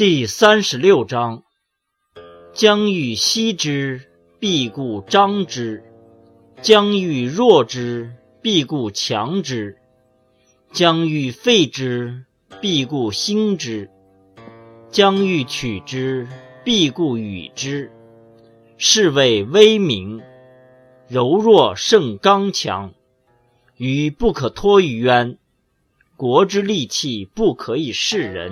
第三十六章：将欲歙之，必固张之；将欲弱之，必固强之；将欲废之，必固兴之；将欲取之，必固与之。是谓威名。柔弱胜刚强。于不可脱于渊。国之利器，不可以示人。